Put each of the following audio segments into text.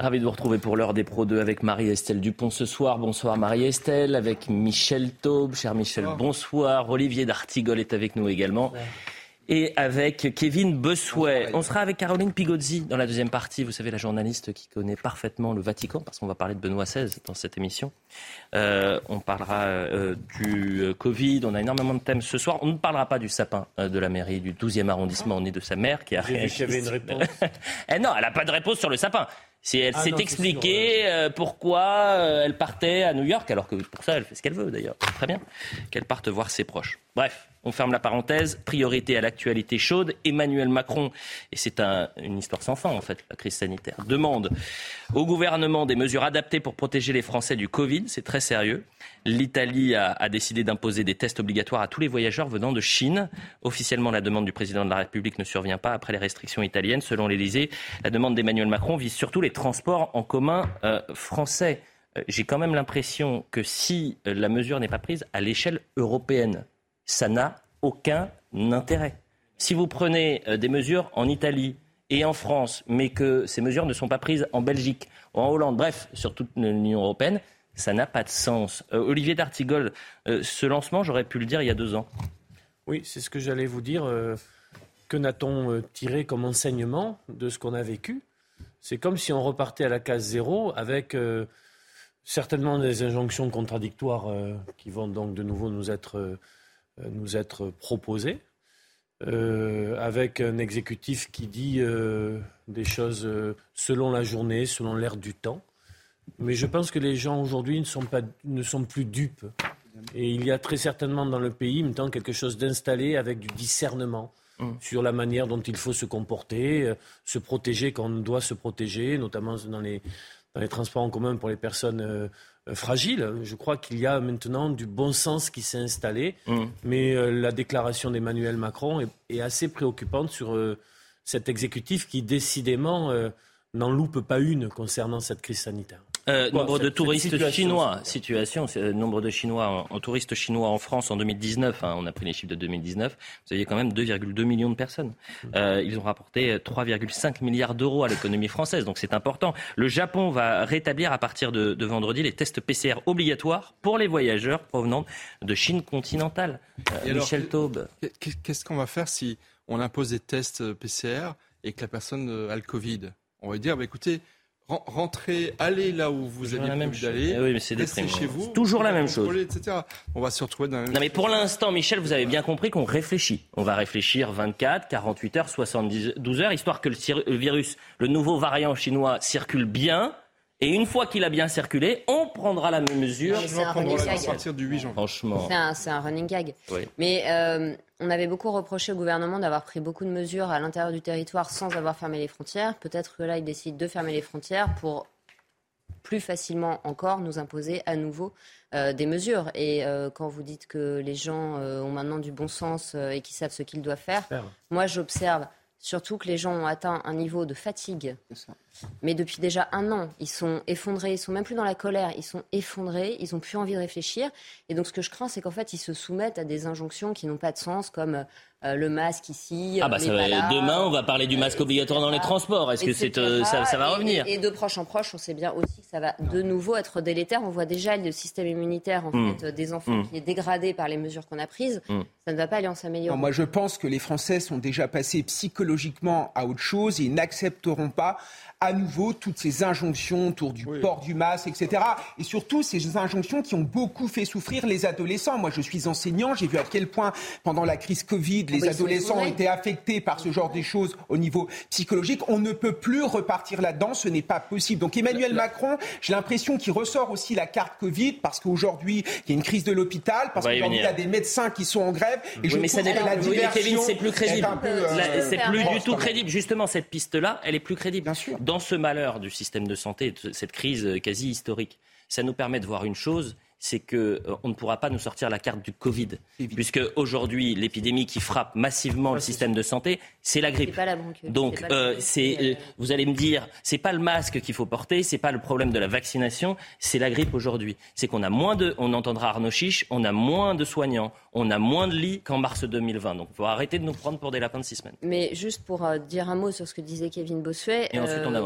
Ravi de vous retrouver pour l'heure des Pro 2 avec Marie-Estelle Dupont ce soir. Bonsoir Marie-Estelle, avec Michel Taube. Cher Michel, bonsoir. Olivier D'Artigol est avec nous également. Et avec Kevin Bossuet. On sera avec Caroline Pigozzi dans la deuxième partie. Vous savez, la journaliste qui connaît parfaitement le Vatican, parce qu'on va parler de Benoît XVI dans cette émission. Euh, on parlera euh, du euh, Covid. On a énormément de thèmes ce soir. On ne parlera pas du sapin de la mairie du 12e arrondissement, ni de sa mère qui a J'ai vu qu'il y avait une réponse. Eh non, elle n'a pas de réponse sur le sapin. Si elle Ah s'est expliquée euh, pourquoi euh, elle partait à New York, alors que pour ça, elle fait ce qu'elle veut d'ailleurs. Très bien qu'elle parte voir ses proches. Bref, on ferme la parenthèse. Priorité à l'actualité chaude. Emmanuel Macron, et c'est un- une histoire sans fin en fait, la crise sanitaire, demande au gouvernement des mesures adaptées pour protéger les Français du Covid. C'est très sérieux. L'Italie a, a décidé d'imposer des tests obligatoires à tous les voyageurs venant de Chine. Officiellement, la demande du président de la République ne survient pas après les restrictions italiennes. Selon l'Élysée, la demande d'Emmanuel Macron vise surtout les transports en commun euh, français. Euh, J'ai quand même l'impression que si euh, la mesure n'est pas prise à l'échelle européenne, ça n'a aucun intérêt. Si vous prenez euh, des mesures en Italie et en France, mais que ces mesures ne sont pas prises en Belgique ou en Hollande, bref, sur toute l'Union européenne, ça n'a pas de sens. Euh, Olivier D'Artigol, euh, ce lancement, j'aurais pu le dire il y a deux ans. Oui, c'est ce que j'allais vous dire. que n'a-t-on tiré comme enseignement de ce qu'on a vécu? C'est comme si on repartait à la case zéro avec certainement des injonctions contradictoires qui vont donc de nouveau nous être, nous être proposées, euh, avec un exécutif qui dit euh, des choses euh, selon la journée, selon l'air du temps. Mais je pense que les gens aujourd'hui ne sont, pas, ne sont plus dupes. Et il y a très certainement dans le pays, en même temps, quelque chose d'installé avec du discernement sur la manière dont il faut se comporter, euh, se protéger quand on doit se protéger, notamment dans les, dans les transports en commun pour les personnes euh, fragiles. Je crois qu'il y a maintenant du bon sens qui s'est installé, mais euh, la déclaration d'Emmanuel Macron est, est assez préoccupante sur euh, cet exécutif qui, décidément, euh, n'en loupe pas une concernant cette crise sanitaire. Euh, nombre de touristes situation chinois, situation, euh, nombre de Chinois, en, en touristes chinois en France en 2019, hein, on a pris les chiffres de 2019, vous aviez quand même 2,2 millions de personnes. Euh, ils ont rapporté euh, 3,5 milliards d'euros à l'économie française, donc c'est important. Le Japon va rétablir à partir de, de vendredi les tests PCR obligatoires pour les voyageurs provenant de Chine continentale. Euh, alors, Michel Taube. Qu'est- Qu'est-ce qu'on va faire si on impose des tests euh, PCR et que la personne euh, a le Covid? On va dire, bah, écoutez, rentrez, allez là où vous prévu chose. d'aller, Eh oui, mais c'est déprimant. chez vous. Toujours la même chose. etc. On va se retrouver dans la même Non mais pour l'instant, Michel, vous avez bien compris qu'on réfléchit. On va réfléchir 24, 48 heures, 72 heures, histoire que le, le virus, le nouveau variant chinois, circule bien. Et une fois qu'il a bien circulé, on prendra la même mesure. La- à partir du 8 janvier. Franchement. C'est un, running gag. Oui. Mais euh, on avait beaucoup reproché au gouvernement d'avoir pris beaucoup de mesures à l'intérieur du territoire sans avoir fermé les frontières. Peut-être que là, il décide de fermer les frontières pour plus facilement encore nous imposer à nouveau euh, des mesures. Et euh, quand vous dites que les gens euh, ont maintenant du bon sens euh, et qu'ils savent ce qu'ils doivent faire, Faire. moi j'observe surtout que les gens ont atteint un niveau de fatigue. Mais depuis déjà un an, ils sont effondrés, ils sont même plus dans la colère, ils sont effondrés, ils n'ont plus envie de réfléchir. Et donc ce que je crains, c'est qu'en fait, ils se soumettent à des injonctions qui n'ont pas de sens, comme euh, le masque ici. Ah bah euh, ça va- là, demain, on va parler du masque obligatoire dans les transports. Est-ce que c'est, euh, ça, ça va revenir et, et de proche en proche, on sait bien aussi que ça va de nouveau être délétère. On voit déjà le système immunitaire en Mm. fait, euh, des enfants Mm. qui est dégradé par les mesures qu'on a prises. Mm. Ça ne va pas aller en s'améliorant. moi, je pense que les Français sont déjà passés psychologiquement à autre chose et ils n'accepteront pas à nouveau toutes ces injonctions autour du port du masque, etc. Et surtout, ces injonctions qui ont beaucoup fait souffrir les adolescents. Moi, je suis enseignant, j'ai vu à quel point, pendant la crise Covid, les adolescents ont été affectés par ce genre de choses au niveau psychologique. On ne peut plus repartir là-dedans, ce n'est pas possible. Donc Emmanuel Macron J'ai l'impression qu'il ressort aussi la carte Covid parce qu'aujourd'hui, il y a une crise de l'hôpital, parce qu'aujourd'hui, il y a des médecins qui sont en grève. Et je mais ça dépend. La oui, Kevin, c'est plus crédible. Euh, c'est plus du tout crédible. Justement, cette piste-là, elle est plus crédible. Bien sûr. Dans ce malheur du système de santé, cette crise quasi historique, ça nous permet de voir une chose c'est qu'on euh, ne pourra pas nous sortir la carte du Covid. Puisque aujourd'hui, l'épidémie qui frappe massivement le système de santé, c'est la grippe. Pas la Donc, euh, c'est, euh, vous allez me dire, c'est pas le masque qu'il faut porter, c'est pas le problème de la vaccination, c'est la grippe aujourd'hui. C'est qu'on a moins de, on entendra Arnaud Chiche, on a moins de soignants, on a moins de lits qu'en mars 2020. Donc, il faut arrêter de nous prendre pour des lapins de six semaines. Mais juste pour dire un mot sur ce que disait Kevin Bossuet,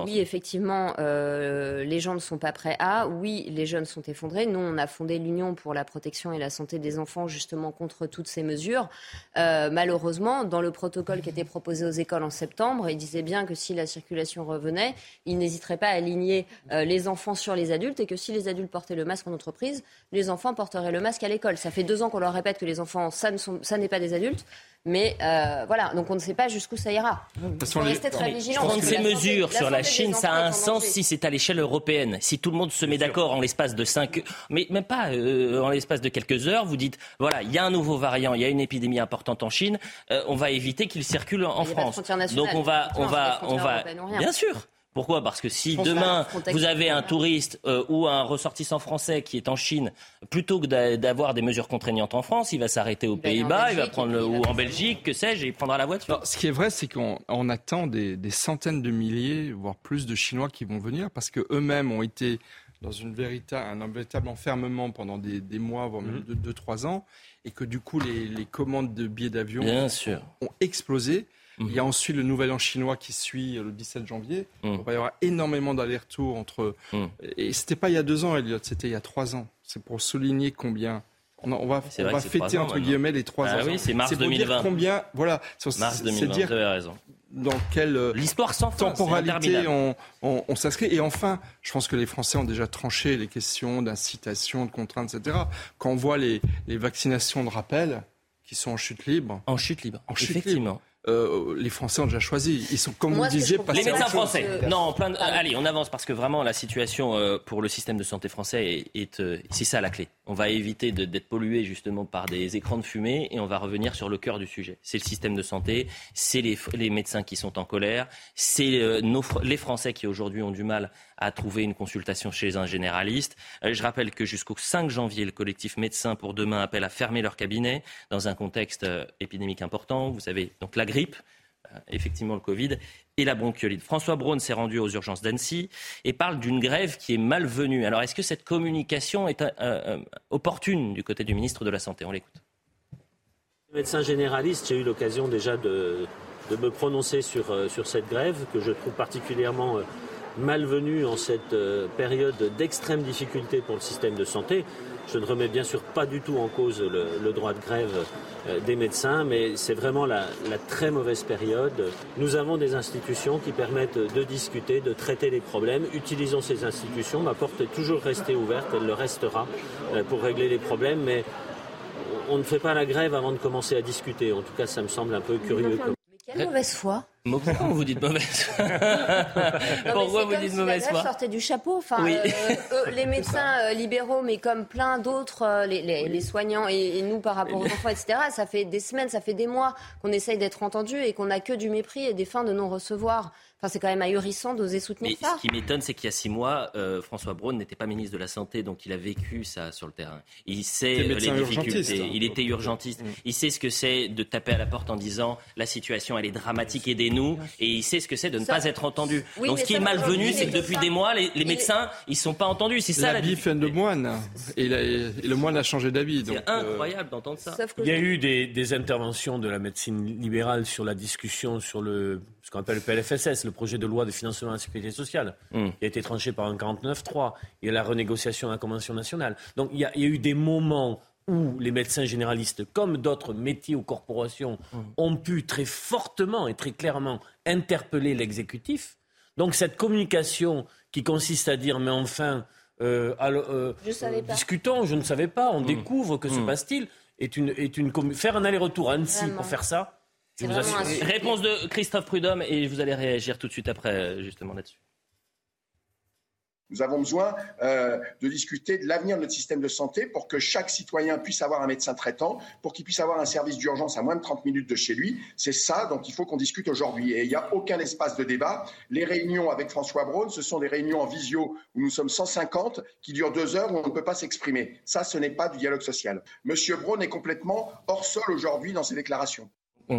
oui, effectivement, les gens ne sont pas prêts à, oui, les jeunes sont effondrés. Nous, on a fondé l'Union pour la protection et la santé des enfants justement contre toutes ces mesures. Euh, malheureusement, dans le protocole qui était proposé aux écoles en septembre, il disait bien que si la circulation revenait, il n'hésiterait pas à aligner euh, les enfants sur les adultes et que si les adultes portaient le masque en entreprise, les enfants porteraient le masque à l'école. Ça fait deux ans qu'on leur répète que les enfants, ça, n'est pas des adultes. Mais euh, voilà, donc on ne sait pas jusqu'ù ça ira. Il faut rester très vigilant. Prendre ces mesures sur la Chine, ça a un sens si c'est à l'échelle européenne. Si tout le monde se met d'accord en l'espace de 5 mais même pas euh, en l'espace de quelques heures, vous dites voilà, il y a un nouveau variant, il y a une épidémie importante en Chine, euh, on va éviter qu'il circule en France. Donc on va, on va, on va, bien sûr. Pourquoi? Parce que si demain vous avez un touriste euh, ou un ressortissant français qui est en Chine, plutôt que d'avoir des mesures contraignantes en France, il va s'arrêter aux Pays-Bas, il va prendre le, ou en Belgique, que sais-je, et il prendra la voiture. ce qui est vrai, c'est qu'on attend des, centaines de milliers, voire plus de Chinois qui vont venir parce qu'eux-mêmes ont été dans une véritable, un véritable enfermement pendant des, mois, voire même 2-3 mhm. ans, et que du coup les, commandes de billets d'avion ont explosé. Il y a ensuite le nouvel an chinois qui suit le 17 janvier. Mm. Il va y avoir énormément d'allers-retours entre. Et c'était pas il y a deux ans, Elliot, c'était il y a trois ans. C'est pour souligner combien. On, va, va fêter entre guillemets les trois ah ans. Oui, c'est mars pour 2020. Dire combien, voilà, mars 2020, dire, vous avez raison dans quelle euh, L'histoire sans temporalité on, on, s'inscrit. Et enfin, je pense que les Français ont déjà tranché les questions d'incitation, de contraintes, etc. Quand on voit les, les vaccinations de rappel qui sont en chute libre. En chute libre, en chute effectivement. Libre. Euh, les Français ont déjà choisi. Ils sont, comme vous disiez, Les médecins français. Non, plein allez, on avance parce que vraiment la situation euh, pour le système de santé français est, euh, c'est ça la clé. On va éviter d'être pollué justement par des écrans de fumée et on va revenir sur le cœur du sujet. C'est le système de santé, c'est les, médecins qui sont en colère, c'est les Français qui aujourd'hui ont du mal à trouver une consultation chez un généraliste. Euh, je rappelle que jusqu'au 5 janvier, le collectif Médecins pour demain appelle à fermer leur cabinet dans un contexte euh, épidémique important. Vous savez, donc la grippe, euh, effectivement le Covid et la bronchiolite. François Braun s'est rendu aux urgences d'Annecy et parle d'une grève qui est malvenue. Alors est-ce que cette communication est opportune du côté du ministre de la Santé? On l'écoute. Médecin généraliste, j'ai eu l'occasion déjà de, de, me prononcer sur, sur cette grève que je trouve particulièrement malvenue en cette euh, période d'extrême difficulté pour le système de santé. Je ne remets bien sûr pas du tout en cause le, droit de grève euh, des médecins, mais c'est vraiment la, très mauvaise période. Nous avons des institutions qui permettent de discuter, de traiter les problèmes. Utilisons ces institutions. Ma porte est toujours restée ouverte, elle le restera euh, pour régler les problèmes, mais on ne fait pas la grève avant de commencer à discuter. En tout cas, ça me semble un peu curieux. Quelle mauvaise foi? Pourquoi vous dites mauvaise foi Pourquoi vous dites mauvaise foi sortait du chapeau. Enfin, euh, euh, les médecins euh, libéraux, mais comme plein d'autres, les, soignants et, nous par rapport aux enfants, etc. Ça fait des semaines, ça fait des mois qu'on essaye d'être entendu et qu'on n'a que du mépris et des fins de non-recevoir c'est quand même ahurissant d'oser soutenir ça. Ce qui m'étonne, c'est qu'il y a six mois, euh, François Braun n'était pas ministre de la Santé, donc il a vécu ça sur le terrain. Il sait les difficultés. Il était urgentiste. Il sait ce que c'est de taper à la porte en disant la situation elle est dramatique, aidez-nous. Et il sait ce que c'est de ne pas être entendu. donc ce qui est malvenu, c'est que depuis des mois, les, médecins, ils sont pas entendus. C'est ça. L'habit fait de moine. Et, le moine a changé d'avis. C'est euh, incroyable d'entendre ça. Il y a eu des, des interventions de la médecine libérale sur la discussion sur le ce qu'on appelle le PLFSS, le projet de loi de financement de la sécurité sociale, hmm. qui a été tranché par un 49-3. Il y a la renégociation de la Convention nationale. Donc il y, a, eu des moments où les médecins généralistes, comme d'autres métiers ou corporations, hmm. ont pu très fortement et très clairement interpeller l'exécutif. Donc cette communication qui consiste à dire, mais enfin, euh, euh, discutons, je ne savais pas, on hmm. découvre, que se passe-t-il est une, est une, Faire un aller-retour à Annecy pour faire ça, Réponse de Christophe Prudhomme et vous allez réagir tout de suite après, justement, là-dessus. Nous avons besoin euh, de discuter de l'avenir de notre système de santé pour que chaque citoyen puisse avoir un médecin traitant, pour qu'il puisse avoir un service d'urgence à moins de 30 minutes de chez lui. C'est ça dont il faut qu'on discute aujourd'hui. Et il n'y a aucun espace de débat. Les réunions avec François Braun, ce sont des réunions en visio où nous sommes 150 qui durent deux heures où on ne peut pas s'exprimer. Ça, ce n'est pas du dialogue social. Monsieur Braun est complètement hors sol aujourd'hui dans ses déclarations.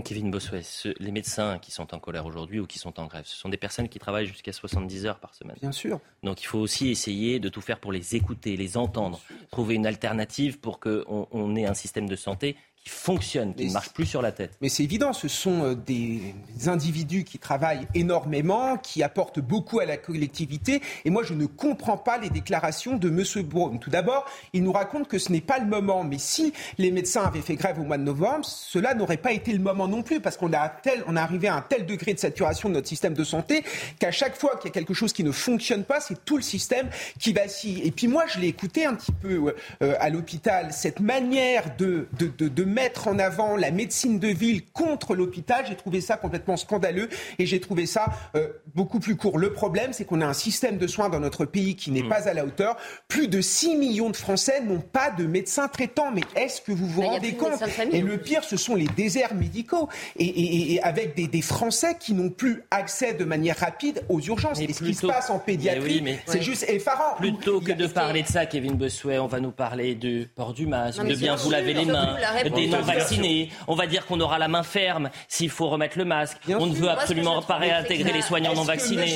Kevin Bossuet, les médecins qui sont en colère aujourd'hui ou qui sont en grève, ce sont des personnes qui travaillent jusqu'à 70 heures par semaine. Bien sûr. Donc il faut aussi essayer de tout faire pour les écouter, les entendre, trouver une alternative pour qu'on on ait un système de santé qui fonctionne, qui ne marche plus sur la tête. Mais c'est évident, ce sont euh, des individus qui travaillent énormément, qui apportent beaucoup à la collectivité. Et moi, je ne comprends pas les déclarations de M. Braun. Tout d'abord, il nous raconte que ce n'est pas le moment. Mais si les médecins avaient fait grève au mois de novembre, cela n'aurait pas été le moment non plus, parce qu'on a tel, on est arrivé à un tel degré de saturation de notre système de santé qu'à chaque fois qu'il y a quelque chose qui ne fonctionne pas, c'est tout le système qui vacille. Et puis moi, je l'ai écouté un petit peu euh, à l'hôpital, cette manière de, de, de, de mettre en avant la médecine de ville contre l'hôpital. J'ai trouvé ça complètement scandaleux et j'ai trouvé ça euh, beaucoup plus court. Le problème, c'est qu'on a un système de soins dans notre pays qui n'est mmh. pas à la hauteur. Plus de 6 millions de Français n'ont pas de médecin traitant. Mais est-ce que vous vous bah, rendez compte? Et le pire, ce sont les déserts médicaux. Et, avec des, Français qui n'ont plus accès de manière rapide aux urgences. et ce qui se passe en pédiatrie, c'est juste effarant. Plutôt que de parler de ça, Kevin Bossuet, on va nous parler du port du masque, de bien vous laver les mains, des non-vaccinés. On va dire qu'on aura la main ferme s'il faut remettre le masque. on ne veut absolument pas réintégrer les soignants non vaccinés. Je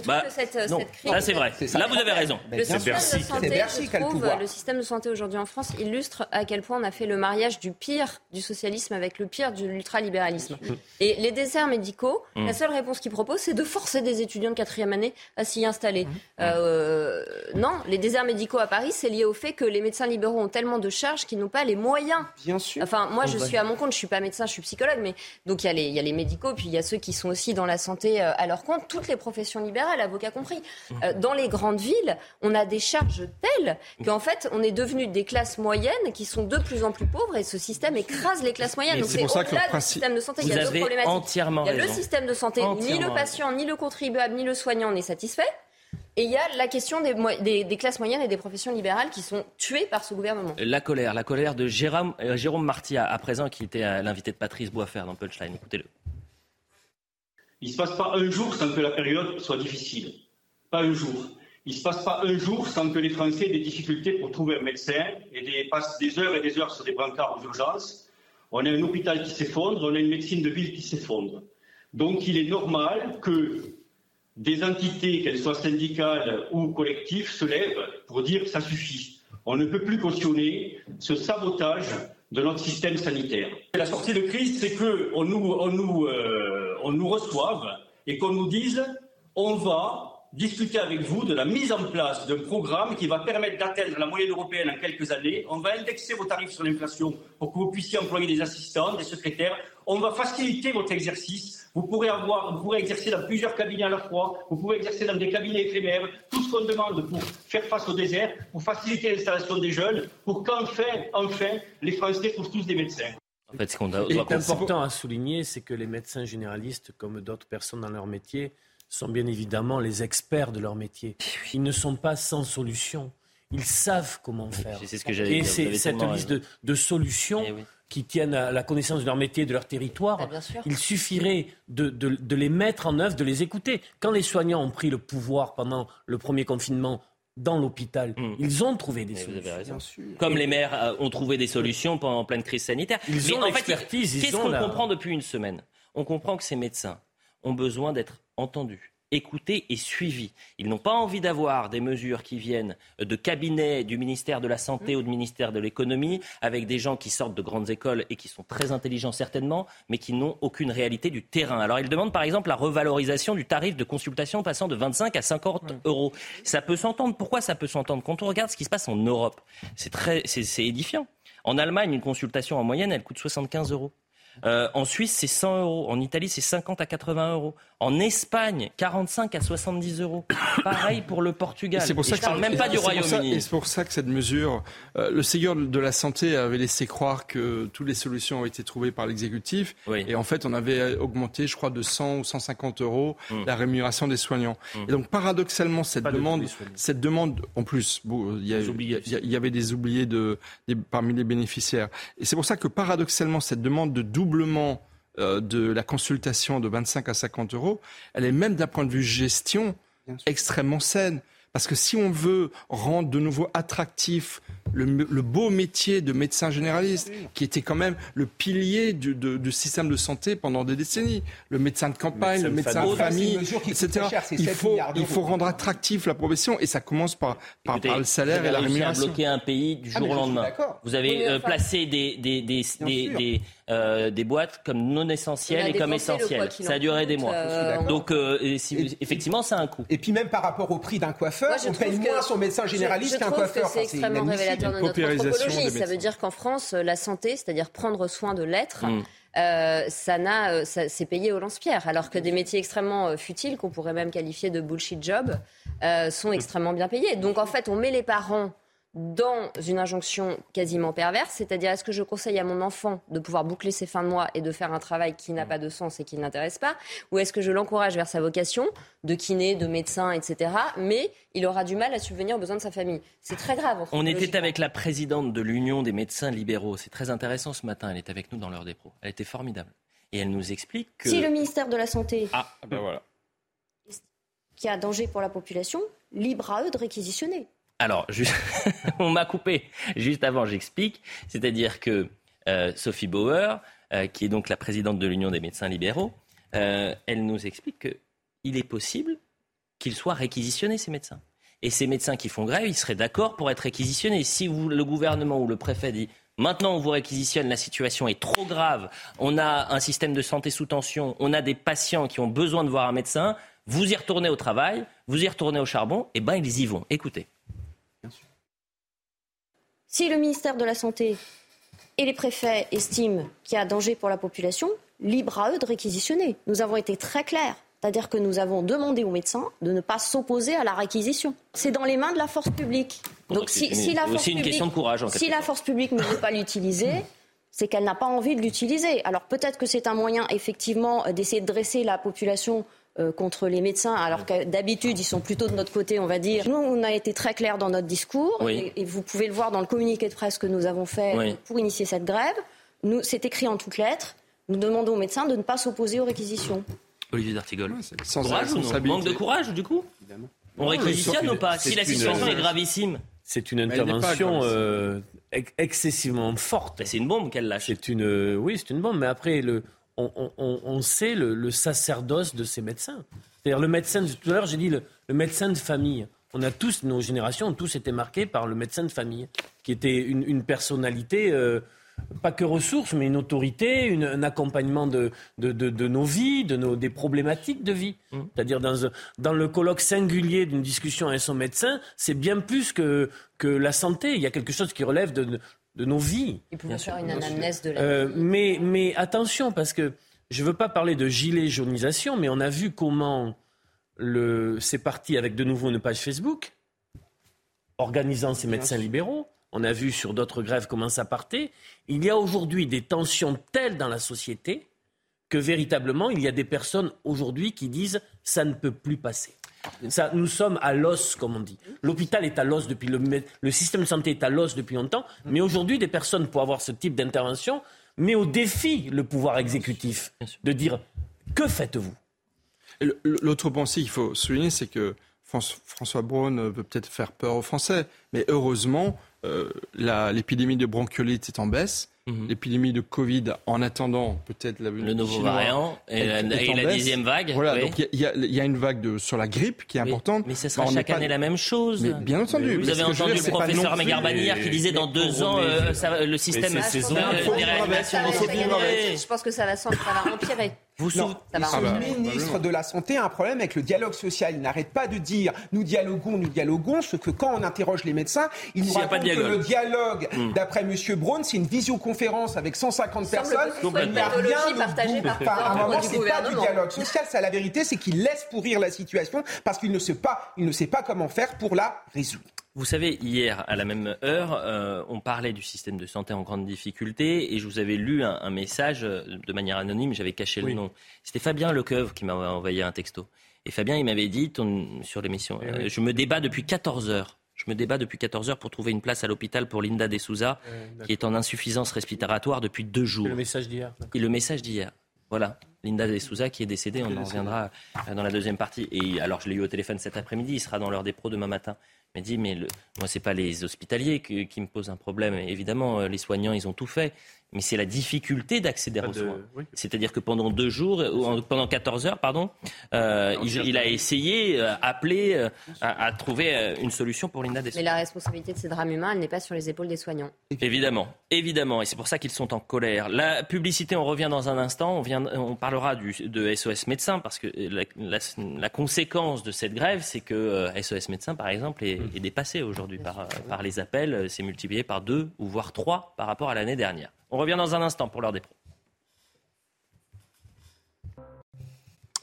trouve que cette, crise. Là, c'est vrai. Là, vous avez raison. Le le système de santé aujourd'hui en France illustre à quel point on a fait le mariage du pire du socialisme avec le pire de l'ultralibéralisme. Et les déserts médicaux, mm. la seule réponse qu'ils proposent, c'est de forcer des étudiants de quatrième année à s'y installer. Mm. Euh, non, les déserts médicaux à Paris, c'est lié au fait que les médecins libéraux ont tellement de charges qu'ils n'ont pas les moyens. Bien sûr. Enfin, moi, je suis à mon compte, je suis pas médecin, je suis psychologue, mais donc il y, a les, il y a les médicaux, puis il y a ceux qui sont aussi dans la santé euh, à leur compte, toutes les professions libérales, avocats compris. Mmh. Euh, dans les grandes villes, on a des charges telles qu'en fait, on est devenu des classes moyennes qui sont de plus en plus pauvres et ce système écrase les classes moyennes. Donc c'est au-delà du système de santé, il y a deux problématiques. il y a le système de santé, ni le patient, ni le contribuable, ni le soignant n'est satisfait. Et il y a la question des, des, classes moyennes et des professions libérales qui sont tuées par ce gouvernement. La colère, la colère de Jérôme, euh, Jérôme Martia, à présent, qui était l'invité de Patrice Boisfer dans Punchline. Écoutez-le. Il ne se passe pas un jour sans que la période soit difficile. Pas un jour. Il ne se passe pas un jour sans que les Français aient des difficultés pour trouver un médecin et passent des heures et des heures sur des brancards aux urgences. On a un hôpital qui s'effondre, on a une médecine de ville qui s'effondre. Donc il est normal que des entités, qu'elles soient syndicales ou collectives, se lèvent pour dire ça suffit. On ne peut plus cautionner ce sabotage de notre système sanitaire. La sortie de crise, c'est qu'on nous, on nous, euh, on nous reçoive et qu'on nous dise on va discuter avec vous de la mise en place d'un programme qui va permettre d'atteindre la moyenne européenne en quelques années. On va indexer vos tarifs sur l'inflation pour que vous puissiez employer des assistants, des secrétaires. On va faciliter votre exercice. Vous pourrez, avoir, vous pourrez exercer dans plusieurs cabinets à la fois. Vous pouvez exercer dans des cabinets éphémères. Tout ce qu'on demande pour faire face au désert, pour faciliter l'installation des jeunes, pour qu'enfin, enfin, les Français trouvent tous des médecins. En fait, ce qu'on est important à souligner, c'est que les médecins généralistes, comme d'autres personnes dans leur métier, sont bien évidemment les experts de leur métier. Ils ne sont pas sans solution. Ils savent comment faire. C'est ce que Et c'est cette liste de, solutions eh qui tiennent à la connaissance de leur métier, de leur territoire. Bah, il suffirait de, de, les mettre en œuvre, de les écouter. Quand les soignants ont pris le pouvoir pendant le premier confinement dans l'hôpital. Hmm. Ils ont trouvé des solutions. Comme les maires euh, ont trouvé des solutions pendant pleine crise sanitaire. Ils ont l'expertise. Qu'est-ce qu'on comprend depuis une semaine? On comprend que ces médecins ont besoin d'être entendus, écoutés et suivis. Ils n'ont pas envie d'avoir des mesures qui viennent de cabinets du ministère de la Santé ou du ministère de l'Économie, avec des gens qui sortent de grandes écoles et qui sont très intelligents certainement, mais qui n'ont aucune réalité du terrain. Alors ils demandent par exemple la revalorisation du tarif de consultation passant de 25 à 50 euros. Ça peut s'entendre. Pourquoi ça peut s'entendre? Quand on regarde ce qui se passe en Europe, c'est très, c'est édifiant. En Allemagne, une consultation en moyenne, elle coûte 75 euros. Euh, en Suisse, c'est 100 euros. En Italie, c'est 50 à 80 euros. En Espagne, 45 à 70 euros. Pareil pour le Portugal. C'est pour ça Et je parle même pas du Royaume-Uni. Et c'est pour ça que cette mesure, euh, le Ségur de la santé avait laissé croire que toutes les solutions ont été trouvées par l'exécutif. Oui. Et en fait, on avait augmenté, je crois, de 100 ou 150 euros Mm. la rémunération des soignants. Et donc, paradoxalement, cette Pas demande, cette demande, en plus, bon, il y, a- il avait des oubliés de, des- parmi les bénéficiaires. Et c'est pour ça que paradoxalement, cette demande de doublement euh, de la consultation de 25 à 50 euros, elle est même d'un point de vue gestion extrêmement saine. Parce que si on veut rendre de nouveau attractif le, le beau métier de médecin généraliste, qui était quand même le pilier du, de- du système de santé pendant des décennies, le médecin de campagne, le Médecin médecin de famille. etc. cher, Il 7 faut, il faut rendre attractif la profession et ça commence par, par, Écoutez, par le salaire vous et la avez réussi à rémunération. bloquer un pays du Ah, jour au lendemain. Vous avez Oui, euh, placé des, des, des, des, sûr. des, euh, des boîtes comme non essentielles et comme essentielles. Ça a duré des mois. euh. Donc, euh, et si- Et- effectivement, ça a un coût. Et puis même par rapport au prix d'un coiffeur, Moi, je on paye trouve moins que- son médecin généraliste je qu'un coiffeur. que c'est Enfin, extrêmement révélateur de notre anthropologie. Ça veut dire qu'en France, la santé, c'est-à-dire prendre soin de l'être, Mm. euh, ça n'a, euh, ça- c'est payé au lance-pierre. Alors que des métiers extrêmement euh, futiles, qu'on pourrait même qualifier de bullshit job, euh, sont extrêmement bien payés. Donc en fait, on met les parents dans une injonction quasiment perverse, c'est-à-dire est-ce que je conseille à mon enfant de pouvoir boucler ses fins de mois et de faire un travail qui n'a pas de sens et qui ne l'intéresse pas, ou est-ce que je l'encourage vers sa vocation de kiné, de médecin, etc. Mais il aura du mal à subvenir aux besoins de sa famille. C'est très grave. On était avec la présidente de l'Union des médecins libéraux. C'est très intéressant ce matin. Elle est avec nous dans l'heure des pros. Elle était formidable. Et elle nous explique que. Si le ministère de la Santé, Ah, ben voilà. qui a danger pour la population, libre à eux de réquisitionner. Alors, on m'a coupé juste avant, j'explique. C'est-à-dire que euh, Sophie Bauer, euh, qui est donc la présidente de l'Union des médecins libéraux, euh, elle nous explique qu'il est possible qu'ils soient réquisitionnés, ces médecins. Et ces médecins qui font grève, ils seraient d'accord pour être réquisitionnés. Si le gouvernement ou le préfet dit maintenant on vous réquisitionne, la situation est trop grave, on a un système de santé sous tension, on a des patients qui ont besoin de voir un médecin, vous y retournez au travail, vous y retournez au charbon, et ben ils y vont. Écoutez. Si le ministère de la Santé et les préfets estiment qu'il y a danger pour la population, libre à eux de réquisitionner. Nous avons été très clairs. C'est-à-dire que nous avons demandé aux médecins de ne pas s'opposer à la réquisition. C'est dans les mains de la force publique. Donc si, si la aussi force une publique, question de courage, en si quelque la sorte. force publique ne veut pas l'utiliser, c'est qu'elle n'a pas envie de l'utiliser. Alors peut-être que c'est un moyen effectivement euh, d'essayer de dresser la population euh, contre les médecins, alors que d'habitude ils sont plutôt de notre côté, on va dire. Nous, on a été très clair dans notre discours, Oui. et, et vous pouvez le voir dans le communiqué de presse que nous avons fait Oui. pour initier cette grève. Nous, c'est écrit en toutes lettres. Nous demandons aux médecins de ne pas s'opposer aux réquisitions. Olivier d'Artigol. Sans courage ou non. Manque de courage, du coup On Non, réquisitionne ou pas Si la une- situation est gravissime, C'est une intervention euh, ex- excessivement forte. c'est une bombe qu'elle lâche. C'est une, euh, oui, c'est une bombe. Mais après, le, on, on- on- on sait le, le sacerdoce de ces médecins. C'est-à-dire le médecin. de- Tout à l'heure, j'ai dit le, le médecin de famille. On a tous, nos générations ont tous été marqués par le médecin de famille, qui était une, une personnalité. euh, pas que ressource, mais une autorité, une- un accompagnement de, de, de- de nos vies, de nos, des problématiques de vie. Mmh. C'est-à-dire dans, dans le colloque singulier d'une discussion avec son médecin, c'est bien plus que, que la santé. Il y a quelque chose qui relève de, de nos vies. Faire une anamnèse de la Euh, vie. mais, mais attention, parce que je ne veux pas parler de gilet jaunisation, mais on a vu comment le, c'est parti avec de nouveau une page Facebook, organisant ces médecins libéraux. On a vu sur d'autres grèves comment ça partait. Il y a aujourd'hui des tensions telles dans la société que véritablement, il y a des personnes aujourd'hui qui disent ça ne peut plus passer. Ça, nous sommes à l'os, comme on dit. L'hôpital est à l'os depuis le, le système de santé est à l'os depuis longtemps, mais aujourd'hui, des personnes pour avoir ce type d'intervention met au défi le pouvoir exécutif de dire que faites-vous? L'autre point aussi qu'il faut souligner, c'est que François, Braun veut peut-être faire peur aux Français, mais heureusement, euh, l'épidémie de bronchiolite est en baisse. L'épidémie de Covid, en attendant peut-être la venue Mhm. Le nouveau Chinois, variant et la, est- est et la dixième vague. Voilà, oui. donc il y, a- il y a une vague de, sur la grippe qui est importante. Mais ce Bah, sera n'est chaque pas- année la même chose. Mais bien entendu. Vous mais avez entendu dire, le professeur Megarbani hier qui disait dans deux ans, euh, ça- le système aggravé. Je pense que ça va, empirer. Vous Non, Ça va le bah, ministre de la Santé a un problème avec le dialogue social. Il n'arrête pas de dire nous dialoguons, nous dialoguons, ce que quand on interroge les médecins, ils nous racontent de que dialogue. le dialogue, d'après M. Braun, c'est une conférence avec 150 semble personnes. Il n'y a méthodologie rien partagée bout. Enfin, à un moment, c'est pas du dialogue social, c'est la vérité, c'est qu'il laisse pourrir la situation parce qu'il ne sait pas, il ne sait pas comment faire pour la résoudre. Vous savez, hier, à la même heure, euh, on parlait du système de santé en grande difficulté et je vous avais lu un, un message euh, de manière anonyme, j'avais caché le nom. C'était Fabien Lecoeuvre qui m'a envoyé un texto. Et Fabien, il m'avait dit ton- sur l'émission, Eh euh, oui. je me débat depuis 14 heures. Je me débat depuis 14 heures pour trouver une place à l'hôpital pour Linda De Souza, Euh, qui est en insuffisance respiratoire depuis deux jours. C'est le message d'hier. Et le message d'hier. Voilà. Linda De Souza qui est décédée, on en reviendra euh, dans la deuxième partie. Et alors, je l'ai eu au téléphone cet après-midi, il sera dans l'heure des pros demain matin. Il m'a dit, mais le... moi, c'est pas les hospitaliers que- qui me posent un problème. Évidemment, euh, les soignants, ils ont tout fait. Mais c'est la difficulté d'accéder aux de- soins. oui. C'est-à-dire que pendant deux jours, euh, ou pendant 14 heures, pardon, euh, il, il a essayé, euh, appelé euh, à, à trouver euh, une solution pour Linda De Souza. Mais la responsabilité de ces drames humains, elle n'est pas sur les épaules des soignants. Évidemment, évidemment, et c'est pour ça qu'ils sont en colère. La publicité, on revient dans un instant, on, vient, on parlera du, de SOS Médecins, parce que la, la- la conséquence de cette grève, c'est que euh, SOS Médecins, par exemple, est, est dépassé aujourd'hui par, par les appels, c'est multiplié par deux ou voire trois par rapport à l'année dernière. On revient dans un instant pour l'heure des pros.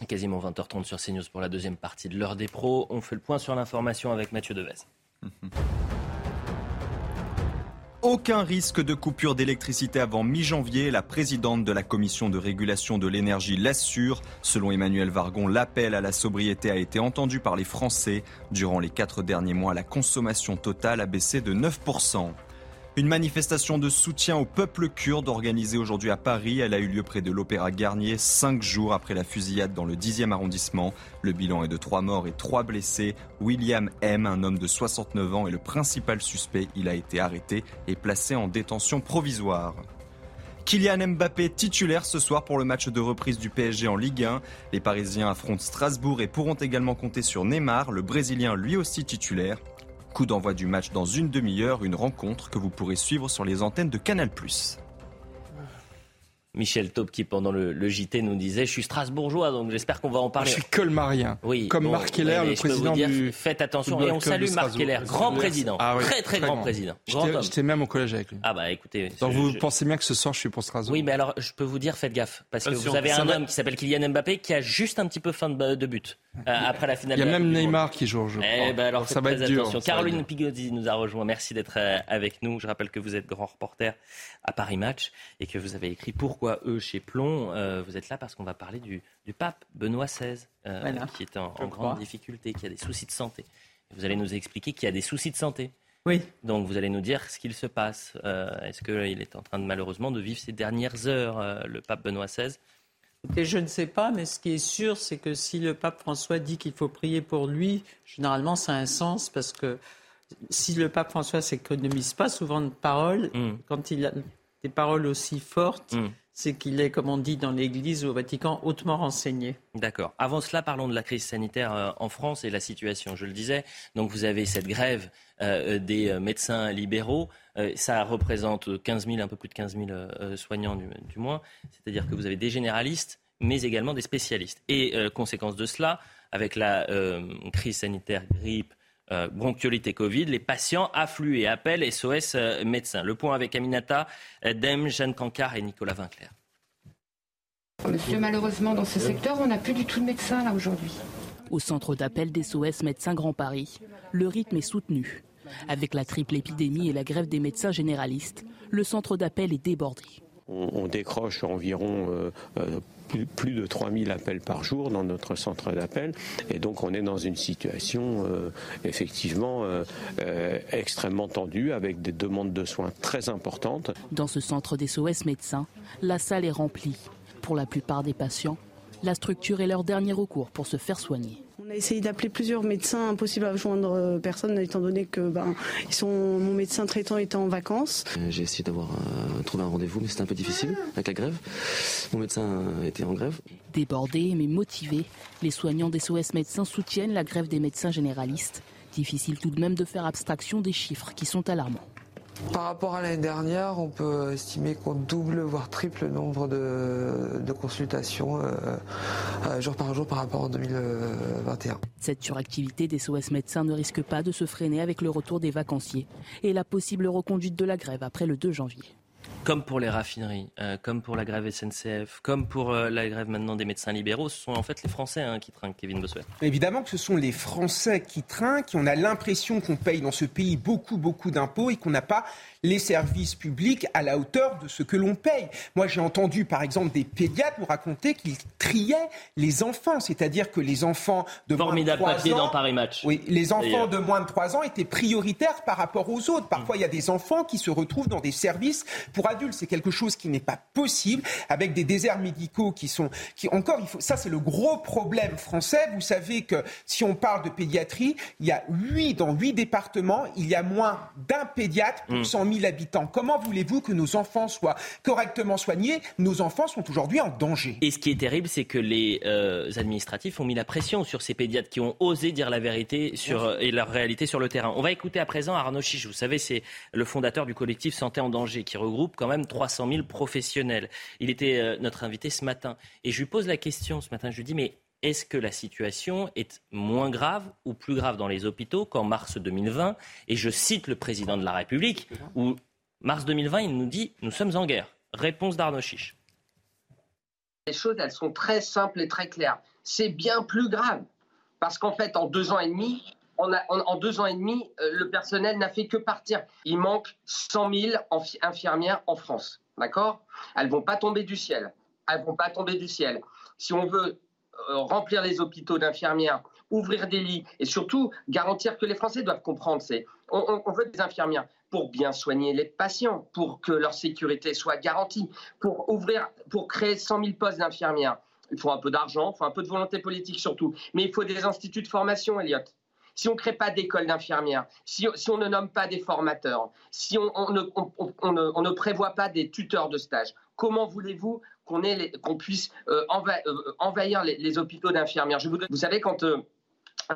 Quasiment 20h30 sur CNews pour la deuxième partie de l'heure des pros. On fait le point sur l'information avec Mathieu Devez. Aucun risque de coupure d'électricité avant mi-janvier. La présidente de la commission de régulation de l'énergie l'assure. Selon Emmanuel Vargon, l'appel à la sobriété a été entendu par les Français. Durant les quatre derniers mois, la consommation totale a baissé de 9%. Une manifestation de soutien au peuple kurde organisée aujourd'hui à Paris. Elle a eu lieu près de l'Opéra Garnier, cinq jours après la fusillade dans le 10e arrondissement. Le bilan est de trois morts et trois blessés. William M., un homme de 69 ans, est le principal suspect. Il a été arrêté et placé en détention provisoire. Kylian Mbappé titulaire ce soir pour le match de reprise du PSG en Ligue 1. Les Parisiens affrontent Strasbourg et pourront également compter sur Neymar, le Brésilien lui aussi titulaire. Coup d'envoi du match dans une demi-heure, une rencontre que vous pourrez suivre sur les antennes de Canal+. Michel Taube qui pendant le, le JT nous disait je suis strasbourgeois donc j'espère qu'on va en parler. Je suis colmarien. Oui, Comme bon, Marc Keller, le je peux vous président dire, du Faites attention et on salue Marc. Keller, grand président, Ah oui, très très grand grand. président. J'étais même au collège avec lui. Ah bah écoutez. Donc je- vous je- pensez bien que ce soir je suis pour Strasbourg Oui, mais alors je peux vous dire, faites gaffe, parce que vous avez un homme qui s'appelle Kylian Mbappé qui a juste un petit peu faim de, de but euh, après la finale. Il y a de la même Coupe du Monde. Neymar qui joue, je Eh ben alors ça va être dur. Caroline. Pigozzi nous a rejoint. Merci d'être euh, avec nous. Je rappelle que vous êtes grand reporter à Paris Match et que vous avez écrit Pourquoi eux chez Plomb. Euh, vous êtes là parce qu'on va parler du, du pape Benoît XVI, euh, Voilà. qui est en, grande difficulté, qui a des soucis de santé. Vous allez nous expliquer qu'il a des soucis de santé. Oui. Donc vous allez nous dire ce qu'il se passe. Euh, Est-ce qu'il est en train de malheureusement de vivre ses dernières heures, le pape Benoît XVI je ne sais pas, mais ce qui est sûr, c'est que si le pape François dit qu'il faut prier pour lui, généralement, ça a un sens parce que si le pape François s'économise pas souvent de paroles, Mm. quand il a des paroles aussi fortes, c'est qu'il est, comme on dit dans l'Église au Vatican, hautement renseigné. D'accord. Avant cela, parlons de la crise sanitaire euh, en France et la situation. Je le disais, donc vous avez cette grève euh, des euh, médecins libéraux. Ça représente 15 000, un peu plus de 15 000 euh, soignants du, du moins. C'est-à-dire que vous avez des généralistes, mais également des spécialistes. Et conséquence de cela, avec la crise sanitaire, grippe, euh, bronchiolite et Covid, les patients affluent et appellent SOS euh, médecins. Le point avec Aminata euh, Dem, Jeanne Cancard et Nicolas Vinclair. Monsieur, malheureusement, dans ce secteur, on n'a plus du tout de médecins là aujourd'hui. Au centre d'appel des SOS Médecins Grand Paris, le rythme est soutenu. Avec la triple épidémie et la grève des médecins généralistes, le centre d'appel est débordé. On, décroche environ euh, euh, plus, plus de 3000 appels par jour dans notre centre d'appel. Et donc on est dans une situation euh, effectivement extrêmement tendue avec des demandes de soins très importantes. Dans ce centre des SOS Médecins, la salle est remplie. Pour la plupart des patients, la structure est leur dernier recours pour se faire soigner. On a essayé d'appeler plusieurs médecins, impossible à joindre euh, personne étant donné que ben, ils sont, mon médecin traitant était en vacances. Euh, J'ai essayé d'avoir euh, trouvé un rendez-vous, mais c'était un peu difficile avec la grève. Mon médecin était en grève. Débordés mais motivés, les soignants des SOS Médecins soutiennent la grève des médecins généralistes. Difficile tout de même de faire abstraction des chiffres qui sont alarmants. Par rapport à l'année dernière, on peut estimer qu'on double, voire triple le nombre de, consultations euh, euh, jour par jour par rapport en 2021. Cette suractivité des SOS médecins ne risque pas de se freiner avec le retour des vacanciers et la possible reconduite de la grève après le 2 janvier. Comme pour les raffineries, euh, comme pour la grève SNCF, comme pour euh, la grève maintenant des médecins libéraux, ce sont en fait les Français hein, qui trinquent, Kevin Bossuet. Évidemment que ce sont les Français qui trinquent, on a l'impression qu'on paye dans ce pays beaucoup, beaucoup d'impôts et qu'on n'a pas les services publics à la hauteur de ce que l'on paye. Moi, j'ai entendu, par exemple, des pédiatres nous raconter qu'ils triaient les enfants, c'est-à-dire que les enfants de Formidable moins de 3 papier ans, dans Paris Match. Oui, les enfants D'ailleurs. de moins de 3 ans étaient prioritaires par rapport aux autres. Parfois, il y a des enfants qui se retrouvent dans des services pour C'est quelque chose qui n'est pas possible avec des déserts médicaux qui sont, qui encore, il faut, ça c'est le gros problème français. Vous savez que si on parle de pédiatrie, il y a 8 dans 8 départements, il y a moins d'un pédiatre pour Mm. 100 000 habitants. Comment voulez-vous que nos enfants soient correctement soignés? Nos enfants sont aujourd'hui en danger. Et ce qui est terrible, c'est que les euh, administratifs ont mis la pression sur ces pédiatres qui ont osé dire la vérité sur, euh, et leur réalité sur le terrain. On va écouter à présent Arnaud Chiche. Vous savez, c'est le fondateur du collectif Santé en danger qui regroupe quand même 300 000 professionnels. Il était euh, notre invité ce matin. Et je lui pose la question ce matin. Je lui dis, mais est-ce que la situation est moins grave ou plus grave dans les hôpitaux qu'en mars 2020 Et je cite le président de la République, où mars 2020, il nous dit, nous sommes en guerre. Réponse d'Arnaud Chiche. Les choses, elles sont très simples et très claires. C'est bien plus grave. Parce qu'en fait, en deux ans et demi, en, deux ans et demi, euh, le personnel n'a fait que partir. Il manque 100 000 enfi- infirmières en France. D'accord? Elles vont pas tomber du ciel. Elles vont pas tomber du ciel. Si on veut euh, remplir les hôpitaux d'infirmières, ouvrir des lits et surtout garantir que les Français doivent comprendre, c'est on veut des infirmières pour bien soigner les patients, pour que leur sécurité soit garantie, pour ouvrir, pour créer 100 000 postes d'infirmières. Il faut un peu d'argent, il faut un peu de volonté politique surtout, mais il faut des instituts de formation, Elliot. Si on ne crée pas d'école d'infirmières, si, on ne nomme pas des formateurs, si on, ne, prévoit pas des tuteurs de stage, comment voulez-vous qu'on puisse euh, euh, envahir les, hôpitaux d'infirmières? Vous savez, quand euh,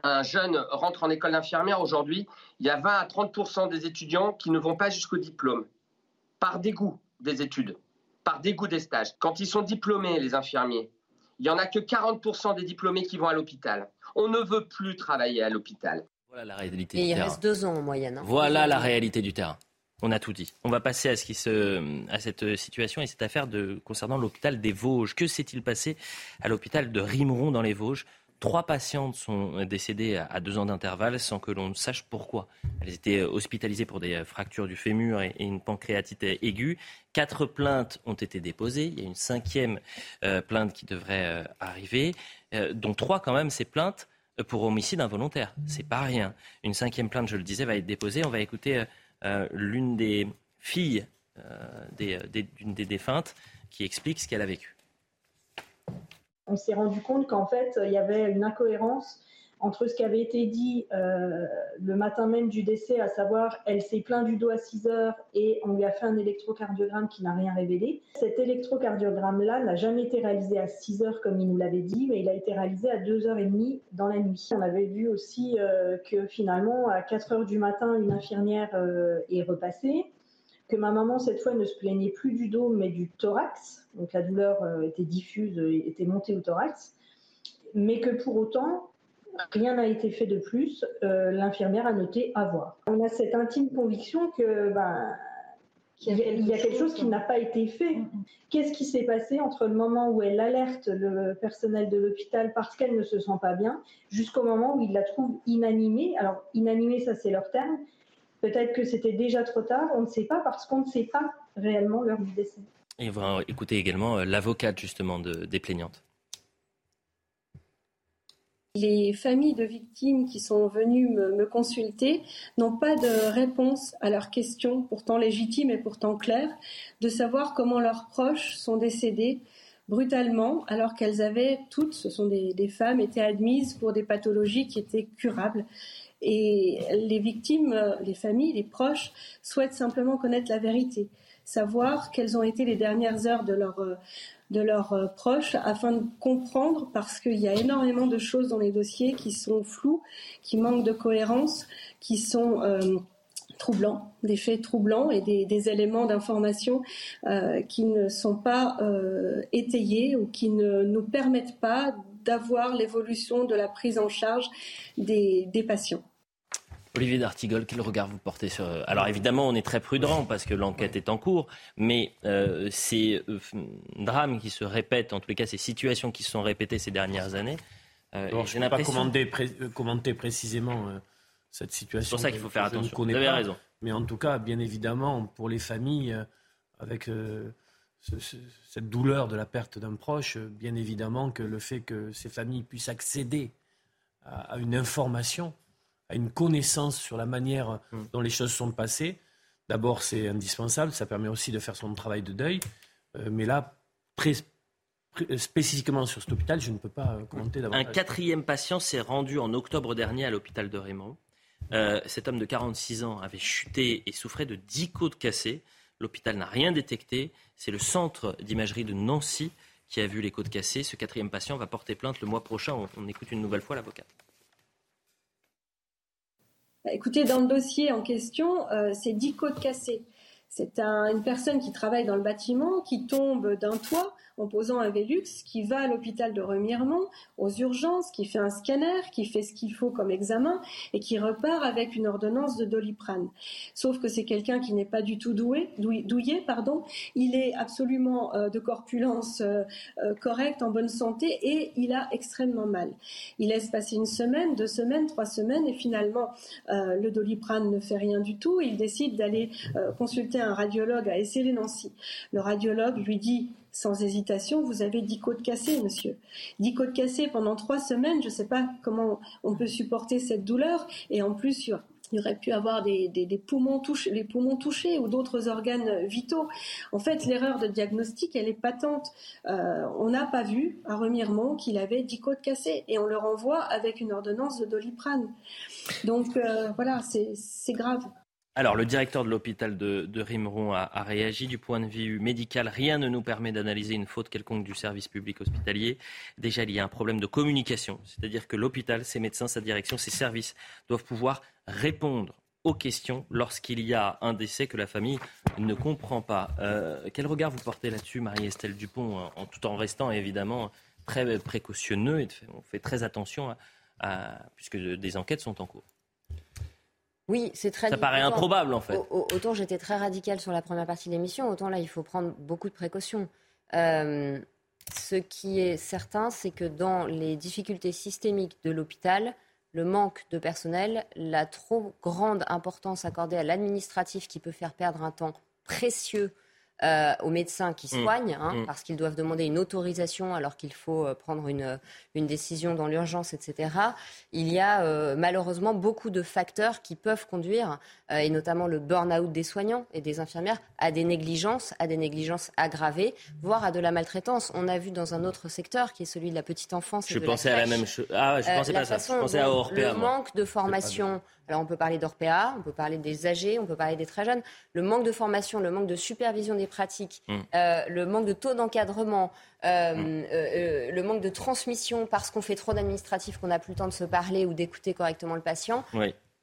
un jeune rentre en école d'infirmière aujourd'hui, il y a 20 à 30% des étudiants qui ne vont pas jusqu'au diplôme, par dégoût des études, par dégoût des stages. Quand ils sont diplômés, les infirmiers, il n'y en a que 40 des diplômés qui vont à l'hôpital. On ne veut plus travailler à l'hôpital. Voilà la réalité Et du il terrain. reste deux ans en moyenne. hein. Voilà la réalité du terrain. On a tout dit. On va passer à, ce qui se, à cette situation et cette affaire de, concernant l'hôpital des Vosges. Que s'est-il passé à l'hôpital de Rimeron dans les Vosges Trois patientes sont décédées à- deux ans d'intervalle sans que l'on sache pourquoi. Elles étaient hospitalisées pour des fractures du fémur et une pancréatite aiguë. Quatre plaintes ont été déposées. Il y a une cinquième euh, plainte qui devrait euh, arriver, euh, dont trois quand même ces plaintes pour homicide involontaire. C'est pas rien. Une cinquième plainte, je le disais, va être déposée. On va écouter l'une des filles d'une des défuntes qui explique ce qu'elle a vécu. On s'est rendu compte qu'en fait, il y avait une incohérence entre ce qui avait été dit euh, le matin même du décès, à savoir elle s'est plaint du dos à 6 heures et on lui a fait un électrocardiogramme qui n'a rien révélé. Cet électrocardiogramme-là n'a jamais été réalisé à 6 heures comme il nous l'avait dit, mais il a été réalisé à 2h30 dans la nuit. On avait vu aussi euh, que finalement, à 4 heures du matin, une infirmière euh, est repassée que ma maman, cette fois, ne se plaignait plus du dos, mais du thorax. Donc la douleur euh, était diffuse, euh, était montée au thorax. Mais que pour autant, rien n'a été fait de plus. Euh, L'infirmière a noté avoir. On a cette intime conviction que ben, il y, a, il y a quelque chose qui n'a pas été fait. Qu'est-ce qui s'est passé entre le moment où elle alerte le personnel de l'hôpital parce qu'elle ne se sent pas bien, jusqu'au moment où il la trouve inanimée? Alors, inanimée, ça c'est leur terme. Peut-être que c'était déjà trop tard, on ne sait pas parce qu'on ne sait pas réellement l'heure du décès. Et on va écouter également euh, l'avocate justement de- des plaignantes. Les familles de victimes qui sont venues me, me consulter n'ont pas de réponse à leurs questions, pourtant légitimes et pourtant claires, de savoir comment leurs proches sont décédés brutalement alors qu'elles avaient toutes, ce sont des, des femmes, été admises pour des pathologies qui étaient curables. Et les victimes, euh, les familles, les proches souhaitent simplement connaître la vérité, savoir quelles ont été les dernières heures de leur, euh, de leurs euh, proches afin de comprendre, parce qu'il y a énormément de choses dans les dossiers qui sont floues, qui manquent de cohérence, qui sont troublants, des faits troublants et des, éléments d'information qui ne sont pas étayés ou qui ne nous permettent pas d'avoir l'évolution de la prise en charge des, des patients. Olivier D'Artigol, quel regard vous portez sur... Alors évidemment, on est très prudent parce que l'enquête est en cours, mais euh, ces euh, drames qui se répètent, en tous les cas ces situations qui se sont répétées ces dernières années, euh, je ne vais pas commenter, commenter précisément cette situation. C'est pour ça qu'il faut faire attention. Vous avez raison. Mais en tout cas, bien évidemment, pour les familles, avec cette douleur de la perte d'un proche, bien évidemment que le fait que ces familles puissent accéder à une information à une connaissance sur la manière mm. dont les choses sont passées. D'abord, c'est indispensable, ça permet aussi de faire son travail de deuil. Euh, mais là, spécifiquement sur cet hôpital, je ne peux pas euh, commenter davantage. Un quatrième patient s'est rendu en octobre dernier à l'hôpital de Raymond. Euh, cet homme de 46 ans avait chuté et souffrait de 10 côtes cassées. L'hôpital n'a rien détecté. C'est le centre d'imagerie de Nancy qui a vu les côtes cassées. Ce quatrième patient va porter plainte le mois prochain. on écoute une nouvelle fois l'avocat. Écoutez, dans le dossier en question, euh, c'est 10 côtes cassées. C'est une personne qui travaille dans le bâtiment, qui tombe d'un toit en posant un Velux, qui va à l'hôpital de Remiremont, aux urgences, qui fait un scanner, qui fait ce qu'il faut comme examen et qui repart avec une ordonnance de doliprane. Sauf que c'est quelqu'un qui n'est pas du tout doué, douillé, pardon. Il est absolument euh, de corpulence euh, euh, correcte, en bonne santé et il a extrêmement mal. Il laisse passer une semaine, deux semaines, trois semaines et finalement le doliprane ne fait rien du tout. Il décide d'aller consulter un radiologue à Essay-les-Nancy. Le radiologue lui dit sans hésitation, vous avez dix côtes cassées, monsieur. Dix côtes cassées pendant trois semaines, je ne sais pas comment on peut supporter cette douleur. Et en plus, il y aurait pu avoir des, poumons touchés, les poumons touchés ou d'autres organes vitaux. En fait, l'erreur de diagnostic, elle est patente. Euh, on n'a pas vu à Remiremont qu'il avait dix côtes cassées et on le renvoie avec une ordonnance de doliprane. Donc euh, voilà, c'est grave. Alors, le directeur de l'hôpital de, Rimeron a, réagi. Du point de vue médical, rien ne nous permet d'analyser une faute quelconque du service public hospitalier. Déjà, il y a un problème de communication, c'est-à-dire que l'hôpital, ses médecins, sa direction, ses services doivent pouvoir répondre aux questions lorsqu'il y a un décès que la famille ne comprend pas. Euh, quel regard vous portez là-dessus, Marie-Estelle Dupont, en, tout en restant évidemment très précautionneux et on fait très attention puisque des enquêtes sont en cours? Oui, c'est très. Ça paraît improbable en fait. Autant j'étais très radicale sur la première partie de l'émission, autant là il faut prendre beaucoup de précautions. Euh, ce qui est certain, c'est que dans les difficultés systémiques de l'hôpital, le manque de personnel, la trop grande importance accordée à l'administratif qui peut faire perdre un temps précieux euh, aux médecins qui mmh. soignent, hein, mmh. parce qu'ils doivent demander une autorisation alors qu'il faut euh, prendre une, une décision dans l'urgence, etc. Il y a euh, malheureusement beaucoup de facteurs qui peuvent conduire, et notamment le burn-out des soignants et des infirmières, à des négligences, à des négligences aggravées, voire à de la maltraitance. On a vu dans un autre secteur qui est celui de la petite enfance. Et je pensais à la même chose. Ah, je pensais pas ça. Je pensais à Orpea. Le manque de formation alors on peut parler d'Orpea, on peut parler des âgés, on peut parler des très jeunes. Le manque de formation, le manque de supervision des pratiques, mm. euh, le manque de taux d'encadrement, euh, mm. euh, le manque de transmission parce qu'on fait trop d'administratifs, qu'on n'a plus le temps de se parler ou d'écouter correctement le patient.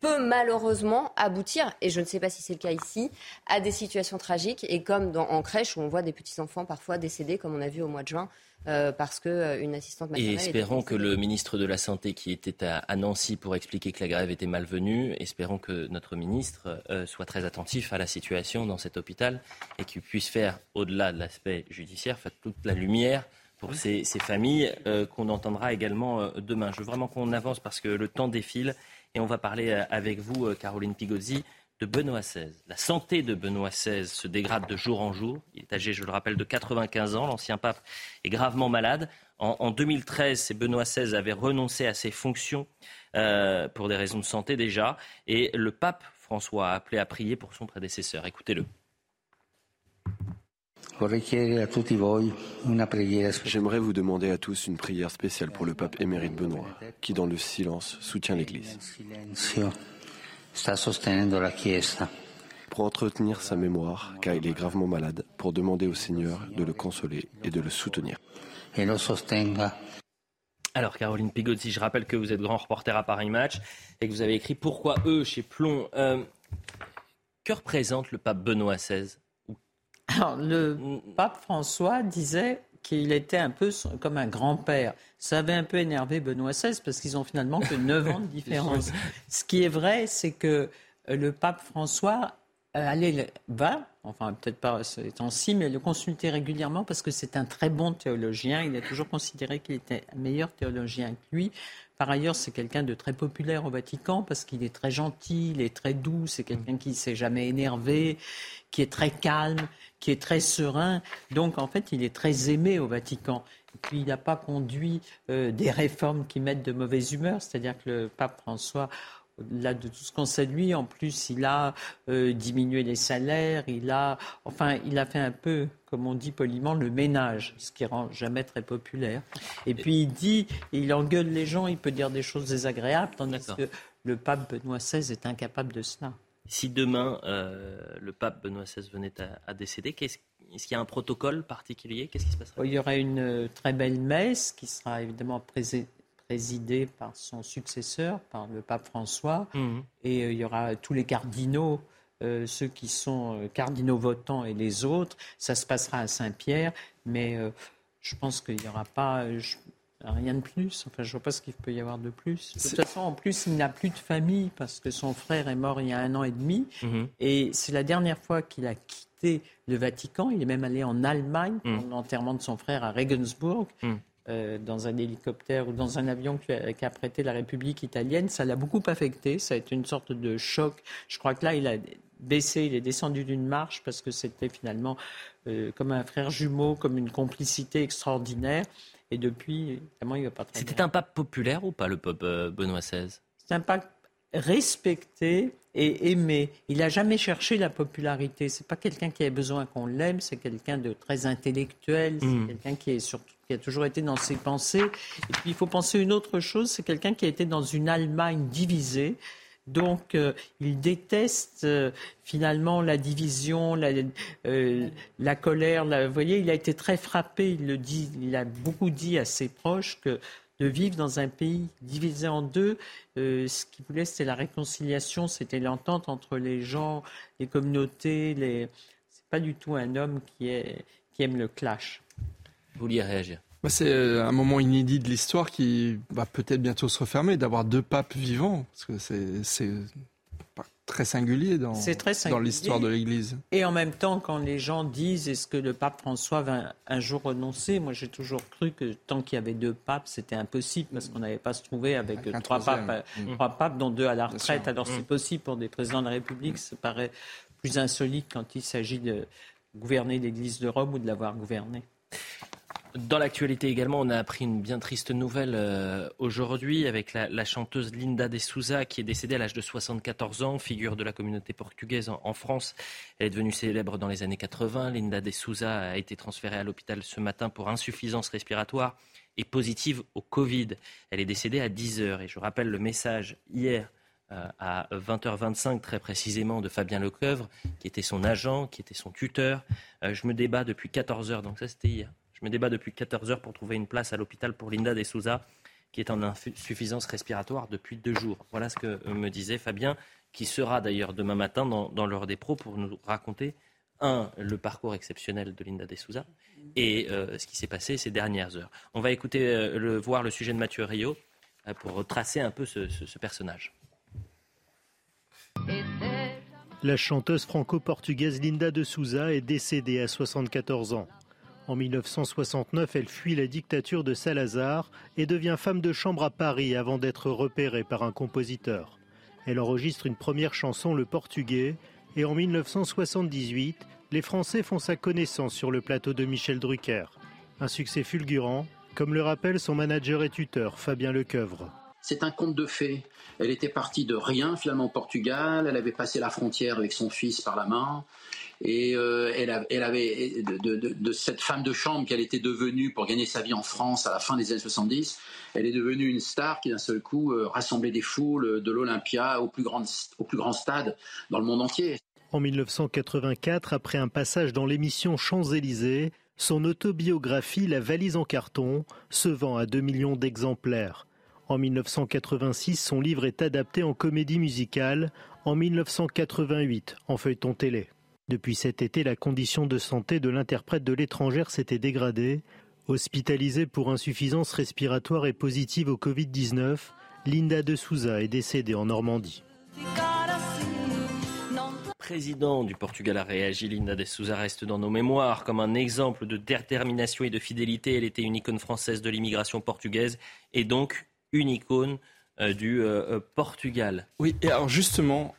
peut malheureusement aboutir, et je ne sais pas si c'est le cas ici, à des situations tragiques. Et comme dans, en crèche où on voit des petits-enfants parfois décédés, comme on a vu au mois de juin, euh, parce qu'une euh, assistante maternelle. Et espérons que le ministre de la Santé qui était à, Nancy pour expliquer que la grève était malvenue, espérons que notre ministre euh, soit très attentif à la situation dans cet hôpital et qu'il puisse faire, au-delà de l'aspect judiciaire, faire toute la lumière pour ces, ces familles qu'on entendra également demain. Je veux vraiment qu'on avance parce que le temps défile et on va parler avec vous, Caroline Pigozzi, de Benoît XVI. La santé de Benoît XVI se dégrade de jour en jour. Il est âgé, je le rappelle, de 95 ans. L'ancien pape est gravement malade. En, 2013, c'est Benoît XVI avait renoncé à ses fonctions euh, pour des raisons de santé déjà. Et le pape François a appelé à prier pour son prédécesseur. Écoutez-le. J'aimerais vous demander à tous une prière spéciale pour le pape émérite Benoît, qui dans le silence soutient l'Église pour entretenir sa mémoire, car il est gravement malade, pour demander au Seigneur de le consoler et de le soutenir. Alors, Caroline Pigozzi, je rappelle que vous êtes grand reporter à Paris Match et que vous avez écrit Pourquoi eux chez Plomb. Euh, Que représente le pape Benoît XVI Alors, le pape François disait qu'il était un peu comme un grand-père. Ça avait un peu énervé Benoît XVI parce qu'ils ont finalement que 9 ans de différence. Ce qui est vrai, c'est que euh, le pape François euh, allait, va, enfin peut-être pas ces temps-ci, mais le consulter régulièrement parce que c'est un très bon théologien. Il a toujours considéré qu'il était un meilleur théologien que lui. Par ailleurs, c'est quelqu'un de très populaire au Vatican parce qu'il est très gentil, il est très doux, c'est quelqu'un qui ne s'est jamais énervé, qui est très calme, qui est très serein. Donc, en fait, il est très aimé au Vatican. Et puis, il n'a pas conduit euh, des réformes qui mettent de mauvaise humeur, c'est-à-dire que le pape François au-delà de tout ce qu'on sait de lui, en plus, il a euh, diminué les salaires, il a, enfin, il a fait un peu, comme on dit poliment, le ménage, ce qui rend jamais très populaire. Et puis il dit, il engueule les gens, il peut dire des choses désagréables, tandis que le pape Benoît XVI est incapable de cela. Si demain euh, le pape Benoît XVI venait à, décéder, est-ce qu'il y a un protocole particulier? Qu'est-ce qui se passerait? Il y aura une euh, très belle messe qui sera évidemment présidée par son successeur, par le pape François, mmh. et euh, il y aura tous les cardinaux. ceux qui sont cardinaux votants et les autres, ça se passera à Saint-Pierre, mais je pense qu'il n'y aura pas, Rien de plus. Enfin, je ne vois pas ce qu'il peut y avoir de plus. De toute façon, en plus, il n'a plus de famille parce que son frère est mort il y a un an et demi. Mhm. Et c'est la dernière fois qu'il a quitté le Vatican. Il est même allé en Allemagne mhm. pour l'enterrement de son frère à Regensburg. Mhm. Euh, dans un hélicoptère ou dans un avion qu'a prêté la République italienne, ça l'a beaucoup affecté. Ça a été une sorte de choc. Je crois que là, il a baissé, il est descendu d'une marche parce que c'était finalement euh, comme un frère jumeau, comme une complicité extraordinaire. Et depuis, évidemment, il va pas C'était un pape populaire ou pas, le pape euh, Benoît XVI C'est un pape respecté et aimé. Il n'a jamais cherché la popularité. C'est pas quelqu'un qui a besoin qu'on l'aime, c'est quelqu'un de très intellectuel, c'est hmm. quelqu'un qui, est qui a toujours été dans ses pensées. Et puis il faut penser une autre chose, c'est quelqu'un qui a été dans une Allemagne divisée. Donc, euh, il déteste euh, finalement la division, la, euh, la colère. vous voyez, il a été très frappé. Il le dit, il a beaucoup dit à ses proches que de vivre dans un pays divisé en deux, ce qu'il voulait, c'était la réconciliation, c'était l'entente entre les gens, les communautés. Les... C'est pas du tout un homme qui, est, qui aime le clash. Vous vouliez réagir bah, c'est euh, un moment inédit de l'histoire qui va peut-être bientôt se refermer, d'avoir deux papes vivants, parce que c'est très singulier dans, dans l'histoire de l'Église. Et en même temps, quand les gens disent est-ce que le pape François va un jour renoncer, moi j'ai toujours cru que tant qu'il y avait deux papes, c'était impossible parce qu'on n'avait pas se trouver avec, trois, papes, euh, mmh. trois papes, dont deux à la retraite. Alors c'est mmh. possible pour des présidents de la République, ça paraît plus insolite quand il s'agit de gouverner l'Église de Rome ou de l'avoir gouvernée. Dans l'actualité également, on a appris une bien triste nouvelle euh, aujourd'hui avec la, chanteuse Linda de Souza qui est décédée à l'âge de 74 ans, figure de la communauté portugaise en, France. Elle est devenue célèbre dans les années 80. Linda de Souza a été transférée à l'hôpital ce matin pour insuffisance respiratoire et positive au Covid. Elle est décédée à 10 heures. Et je rappelle le message hier euh, à 20h25 très précisément de Fabien Lecoeuvre, qui était son agent, qui était son tuteur. Euh, je me débat depuis 14 heures, donc ça c'était hier. Je me débat depuis 14 heures pour trouver une place à l'hôpital pour Linda De Souza, qui est en insuffisance respiratoire depuis deux jours. Voilà ce que me disait Fabien, qui sera d'ailleurs demain matin dans, l'heure des pros pour nous raconter, un, le parcours exceptionnel de Linda De Souza et euh, ce qui s'est passé ces dernières heures. On va écouter, euh, voir le sujet de Mathieu Rio euh, pour retracer un peu ce, ce personnage. La chanteuse franco-portugaise Linda de Souza est décédée à 74 ans. En 1969, elle fuit la dictature de Salazar et devient femme de chambre à Paris avant d'être repérée par un compositeur. Elle enregistre une première chanson, le portugais, et en 1978, les Français font sa connaissance sur le plateau de Michel Drucker. Un succès fulgurant, comme le rappelle son manager et tuteur, Fabien Lecoeuvre. C'est un conte de fées. Elle était partie de rien finalement au Portugal, elle avait passé la frontière avec son fils par la main, et euh, elle, avait de, cette femme de chambre qu'elle était devenue pour gagner sa vie en France à la fin des années 70, elle est devenue une star qui d'un seul coup euh, rassemblait des foules de l'Olympia au plus grand au plus grand stade dans le monde entier. En 1984, après un passage dans l'émission Champs-Élysées, son autobiographie La valise en carton se vend à 2 millions d'exemplaires. En 1986, son livre est adapté en comédie musicale, en 1988 en feuilleton télé. Depuis cet été, la condition de santé de l'interprète de l'étrangère s'était dégradée. Hospitalisée pour insuffisance respiratoire et positive au Covid-19, Linda de Souza est décédée en Normandie. président du Portugal a réagi. Linda de Souza reste dans nos mémoires comme un exemple de détermination et de fidélité. Elle était une icône française de l'immigration portugaise et donc une icône euh, du euh, euh, Portugal. Oui, et alors justement,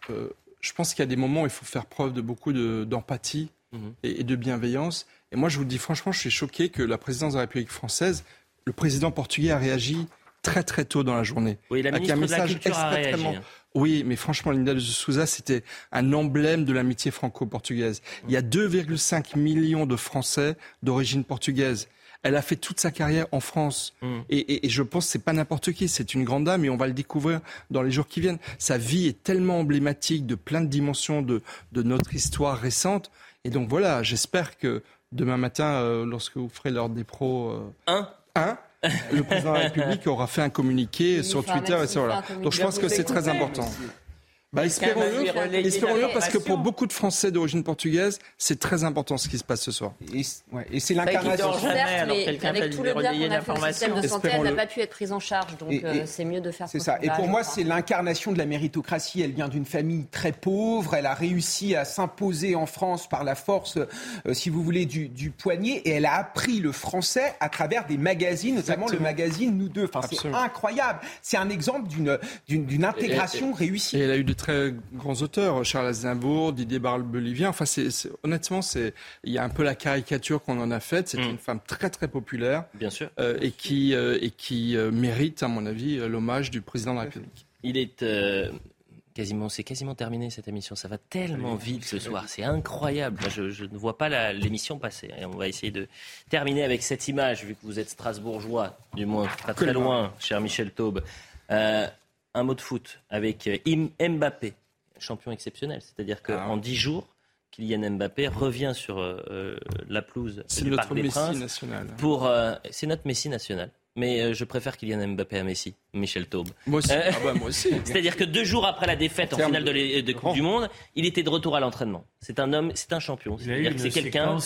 je pense qu'il y a des moments où il faut faire preuve de beaucoup d'empathie mhm. et, de bienveillance. Et moi, je vous dis franchement, je suis choqué que la présidence de la République française, le président portugais a réagi très très tôt dans la journée. Oui, la ministre de la Culture a réagi. Hein. Oui, mais franchement, Linda de Souza, c'était un emblème de l'amitié franco-portugaise. Il y a 2,5 millions de Français d'origine portugaise. Elle a fait toute sa carrière en France. Mm. Et, je pense que c'est pas n'importe qui, c'est une grande dame et on va le découvrir dans les jours qui viennent. Sa vie est tellement emblématique de plein de dimensions de, notre histoire récente. Et donc voilà, j'espère que demain matin, euh, lorsque vous ferez l'ordre des pros... Euh, un Un le président de la République aura fait un communiqué sur Twitter. Et sur, Donc je pense que c'est très important. Bah, espérons-le, parce que pour beaucoup de Français d'origine portugaise, c'est très important ce qui se passe ce soir. Et, c'est l'incarnation. avec tout le bien qu'on a fait le système de santé, elle n'a pas pu être prise en charge, donc euh, c'est mieux de faire. C'est ça. Et pour moi, c'est l'incarnation de la méritocratie. Elle vient d'une famille très pauvre. Elle a réussi à s'imposer en France par la force, euh, si vous voulez, du, du, poignet. Et elle a appris le français à travers des magazines, notamment le magazine Nous deux. Enfin, c'est incroyable. C'est un exemple d'une intégration réussie. Et elle a eu de très grands auteurs, Charles Aznavour, Didier Barbelivien. Enfin, c'est, honnêtement, c'est, il y a un peu la caricature qu'on en a faite. C'est mm. une femme très très populaire, bien sûr, euh, et qui euh, et qui euh, mérite, à mon avis, l'hommage du président de la République. Il est quasiment, c'est quasiment terminé cette émission. Ça va tellement vite ce soir, c'est incroyable. je, ne vois pas l'émission passer. Et on va essayer de terminer avec cette image, vu que vous êtes strasbourgeois, du moins pas très loin, cher Michel Taube un mot de foot avec euh, Mbappé, champion exceptionnel. C'est-à-dire qu'en ah. 10 jours, Kylian Mbappé revient sur euh, euh, la pelouse du Parc des Princes. National. Pour, c'est notre Messi national. Mais je préfère Kylian Mbappé à Messi, Michel Taube. Moi aussi. Ah bah, moi aussi. C'est-à-dire que deux jours après la défaite en, finale de, de Coupe du Monde, il était de retour à l'entraînement. C'est un homme, c'est un champion. C'est-à-dire que c'est quelqu'un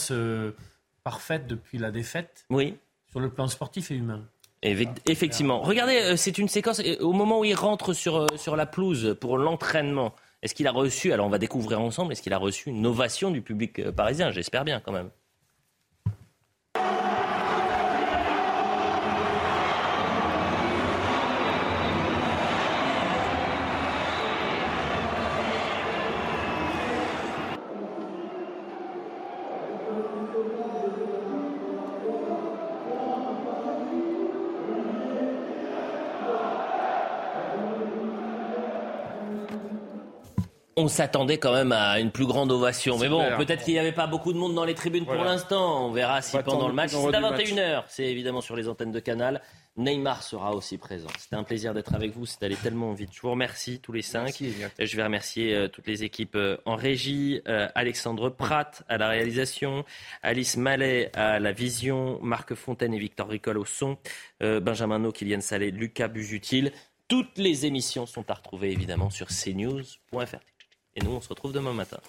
parfaite depuis la défaite. Oui. Sur le plan sportif et humain. Effectivement. Regardez, euh, c'est une séquence, euh, au moment où il rentre sur, euh, sur la pelouse pour l'entraînement, est-ce qu'il a reçu, alors on va découvrir ensemble, est-ce qu'il a reçu une ovation du public parisien? J'espère bien quand même. On s'attendait quand même à une plus grande ovation. Mais bon, peut-être qu'il n'y avait pas beaucoup de monde dans les tribunes pour l'instant. On verra si pendant le match. C'est à 21h. C'est évidemment sur les antennes de Canal. Neymar sera aussi présent. C'était un plaisir d'être avec vous. C'est allé tellement vite. Je vous remercie tous les cinq. je vais remercier euh, toutes les équipes euh, en régie. Euh, Alexandre Pratt à la réalisation. Alice Mallet à la vision. Marc Fontaine et Victor Ricol au son. Benjamin No, Kylian Salé, Lucas Busutil. Toutes les émissions sont à retrouver évidemment sur cnews.fr. Et nous, on se retrouve demain matin.